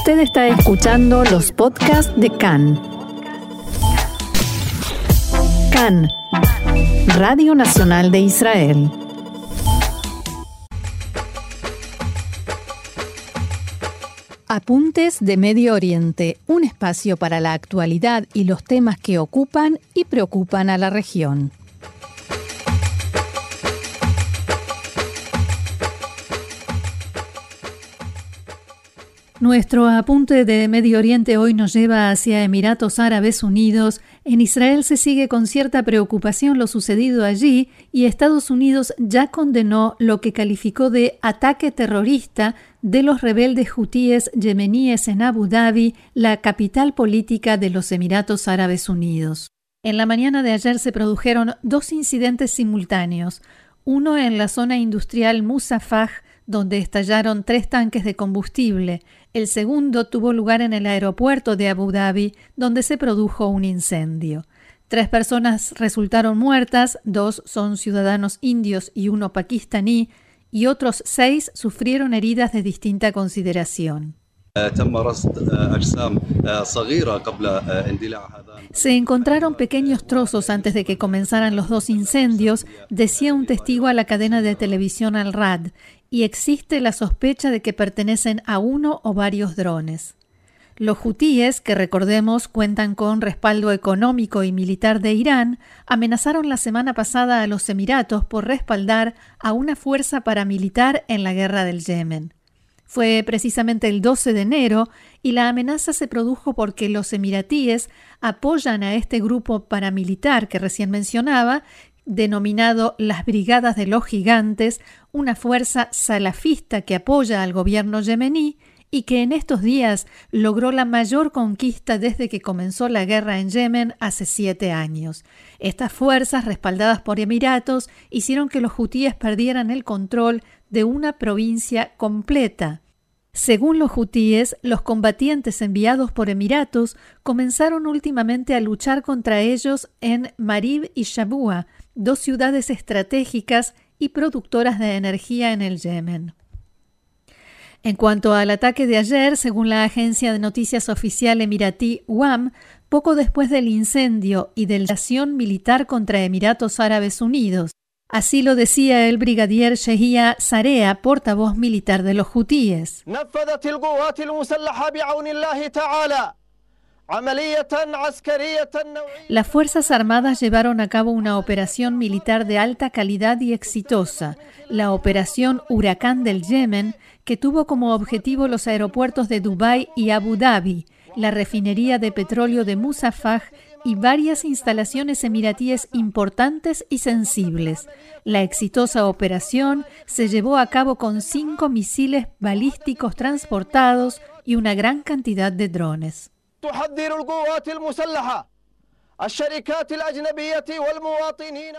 Usted está escuchando los podcasts de CAN. CAN, Radio Nacional de Israel. Apuntes de Medio Oriente, un espacio para la actualidad y los temas que ocupan y preocupan a la región. Nuestro apunte de Medio Oriente hoy nos lleva hacia Emiratos Árabes Unidos. En Israel se sigue con cierta preocupación lo sucedido allí y Estados Unidos ya condenó lo que calificó de ataque terrorista de los rebeldes hutíes yemeníes en Abu Dhabi, la capital política de los Emiratos Árabes Unidos. En la mañana de ayer se produjeron dos incidentes simultáneos, uno en la zona industrial Musafah, donde estallaron tres tanques de combustible. El segundo tuvo lugar en el aeropuerto de Abu Dhabi, donde se produjo un incendio. Tres personas resultaron muertas, dos son ciudadanos indios y uno pakistaní, y otros seis sufrieron heridas de distinta consideración. Se encontraron pequeños trozos antes de que comenzaran los dos incendios, decía un testigo a la cadena de televisión Al Rad, y existe la sospecha de que pertenecen a uno o varios drones. Los hutíes, que recordemos cuentan con respaldo económico y militar de Irán, amenazaron la semana pasada a los Emiratos por respaldar a una fuerza paramilitar en la guerra del Yemen. Fue precisamente el 12 de enero y la amenaza se produjo porque los emiratíes apoyan a este grupo paramilitar que recién mencionaba, denominado las Brigadas de los Gigantes, una fuerza salafista que apoya al gobierno yemení y que en estos días logró la mayor conquista desde que comenzó la guerra en Yemen hace siete años. Estas fuerzas, respaldadas por Emiratos, hicieron que los hutíes perdieran el control de una provincia completa. Según los hutíes, los combatientes enviados por Emiratos comenzaron últimamente a luchar contra ellos en Marib y Shabua, dos ciudades estratégicas y productoras de energía en el Yemen. En cuanto al ataque de ayer, según la agencia de noticias oficial emiratí UAM, poco después del incendio y de la acción militar contra Emiratos Árabes Unidos. Así lo decía el brigadier Shehia Sarea, portavoz militar de los hutíes. Las Fuerzas Armadas llevaron a cabo una operación militar de alta calidad y exitosa, la Operación Huracán del Yemen, que tuvo como objetivo los aeropuertos de Dubái y Abu Dhabi, la refinería de petróleo de Musafah y varias instalaciones emiratíes importantes y sensibles. La exitosa operación se llevó a cabo con cinco misiles balísticos transportados y una gran cantidad de drones.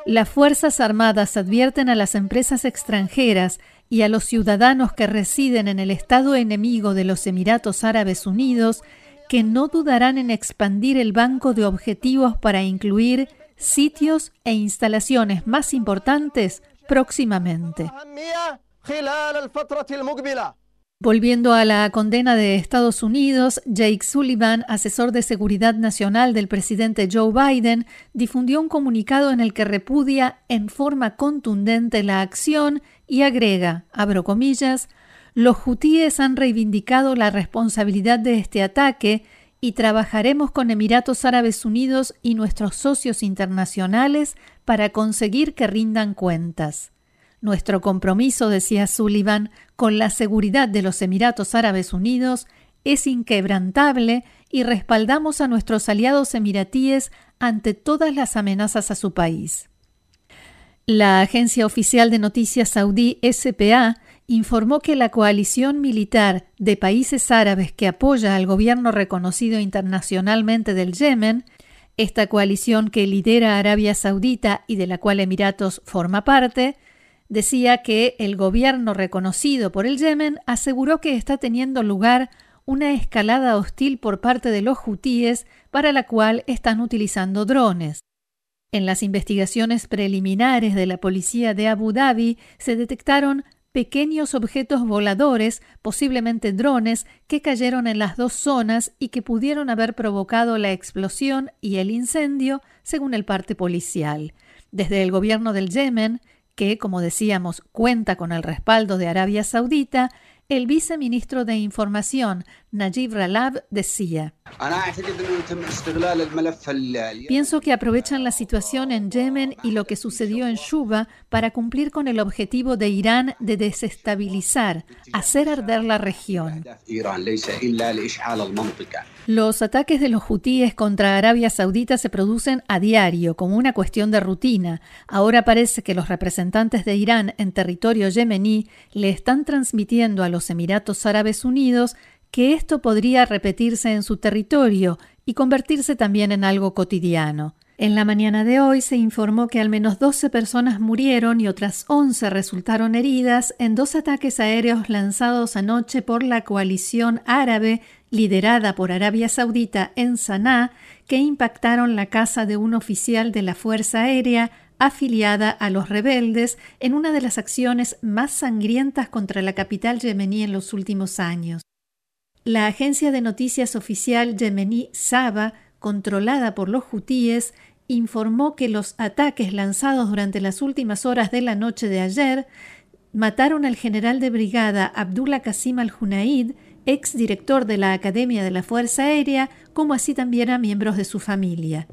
Las Fuerzas Armadas advierten a las empresas extranjeras y a los ciudadanos que residen en el Estado enemigo de los Emiratos Árabes Unidos que no dudarán en expandir el banco de objetivos para incluir sitios e instalaciones más importantes próximamente. Volviendo a la condena de Estados Unidos, Jake Sullivan, asesor de seguridad nacional del presidente Joe Biden, difundió un comunicado en el que repudia en forma contundente la acción y agrega, abro comillas, los hutíes han reivindicado la responsabilidad de este ataque y trabajaremos con Emiratos Árabes Unidos y nuestros socios internacionales para conseguir que rindan cuentas. Nuestro compromiso, decía Sullivan, con la seguridad de los Emiratos Árabes Unidos es inquebrantable y respaldamos a nuestros aliados emiratíes ante todas las amenazas a su país. La agencia oficial de noticias saudí SPA informó que la coalición militar de países árabes que apoya al gobierno reconocido internacionalmente del Yemen, esta coalición que lidera Arabia Saudita y de la cual Emiratos forma parte, decía que el gobierno reconocido por el Yemen aseguró que está teniendo lugar una escalada hostil por parte de los hutíes para la cual están utilizando drones. En las investigaciones preliminares de la policía de Abu Dhabi se detectaron pequeños objetos voladores, posiblemente drones, que cayeron en las dos zonas y que pudieron haber provocado la explosión y el incendio, según el parte policial. Desde el gobierno del Yemen, que, como decíamos, cuenta con el respaldo de Arabia Saudita, el viceministro de Información, Najib Ralab, decía, Pienso que aprovechan la situación en Yemen y lo que sucedió en Shuba para cumplir con el objetivo de Irán de desestabilizar, hacer arder la región. Los ataques de los hutíes contra Arabia Saudita se producen a diario, como una cuestión de rutina. Ahora parece que los representantes de Irán en territorio yemení le están transmitiendo a los Emiratos Árabes Unidos que esto podría repetirse en su territorio y convertirse también en algo cotidiano. En la mañana de hoy se informó que al menos 12 personas murieron y otras 11 resultaron heridas en dos ataques aéreos lanzados anoche por la coalición árabe liderada por Arabia Saudita en Sanaa que impactaron la casa de un oficial de la Fuerza Aérea afiliada a los rebeldes en una de las acciones más sangrientas contra la capital yemení en los últimos años. La agencia de noticias oficial yemení Saba, controlada por los hutíes, informó que los ataques lanzados durante las últimas horas de la noche de ayer mataron al general de brigada Abdullah Qasim al-Junaid, ex director de la Academia de la Fuerza Aérea, como así también a miembros de su familia.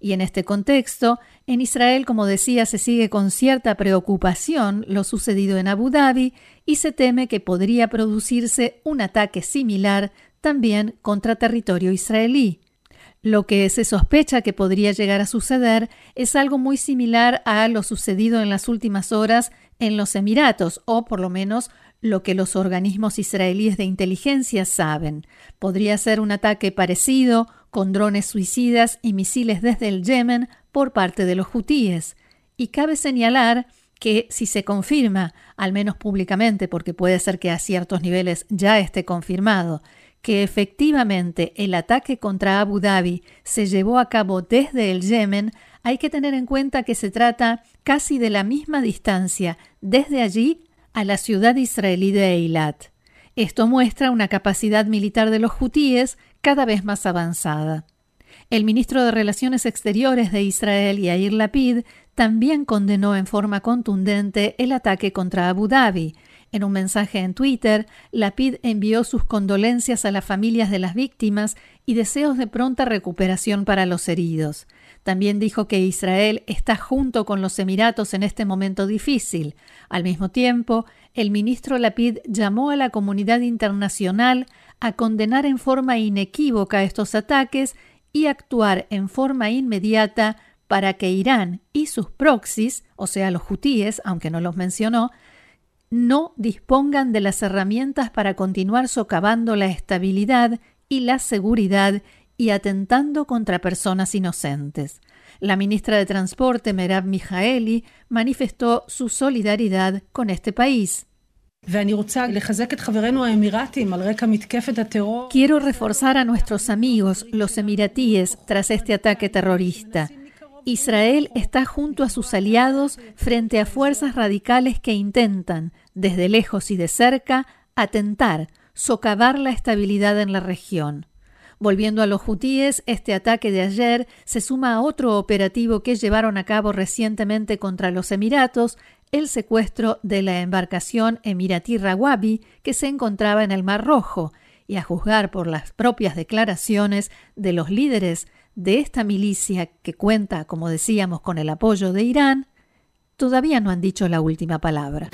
Y en este contexto, en Israel, como decía, se sigue con cierta preocupación lo sucedido en Abu Dhabi y se teme que podría producirse un ataque similar también contra territorio israelí. Lo que se sospecha que podría llegar a suceder es algo muy similar a lo sucedido en las últimas horas en los Emiratos, o por lo menos lo que los organismos israelíes de inteligencia saben. Podría ser un ataque parecido con drones suicidas y misiles desde el Yemen por parte de los hutíes. Y cabe señalar que si se confirma, al menos públicamente, porque puede ser que a ciertos niveles ya esté confirmado, que efectivamente el ataque contra Abu Dhabi se llevó a cabo desde el Yemen, hay que tener en cuenta que se trata casi de la misma distancia desde allí a la ciudad israelí de Eilat. Esto muestra una capacidad militar de los hutíes cada vez más avanzada. El ministro de Relaciones Exteriores de Israel, Yair Lapid, también condenó en forma contundente el ataque contra Abu Dhabi. En un mensaje en Twitter, Lapid envió sus condolencias a las familias de las víctimas y deseos de pronta recuperación para los heridos. También dijo que Israel está junto con los Emiratos en este momento difícil. Al mismo tiempo, el ministro Lapid llamó a la comunidad internacional a condenar en forma inequívoca estos ataques y actuar en forma inmediata para que Irán y sus proxies, o sea, los hutíes, aunque no los mencionó, no dispongan de las herramientas para continuar socavando la estabilidad y la seguridad y atentando contra personas inocentes. La ministra de Transporte, Merab Mijaeli, manifestó su solidaridad con este país. Quiero reforzar a nuestros amigos, los emiratíes, tras este ataque terrorista. Israel está junto a sus aliados frente a fuerzas radicales que intentan, desde lejos y de cerca, atentar, socavar la estabilidad en la región. Volviendo a los hutíes, este ataque de ayer se suma a otro operativo que llevaron a cabo recientemente contra los Emiratos, el secuestro de la embarcación emiratí Rawabi que se encontraba en el Mar Rojo, y a juzgar por las propias declaraciones de los líderes de esta milicia que cuenta, como decíamos, con el apoyo de Irán, todavía no han dicho la última palabra.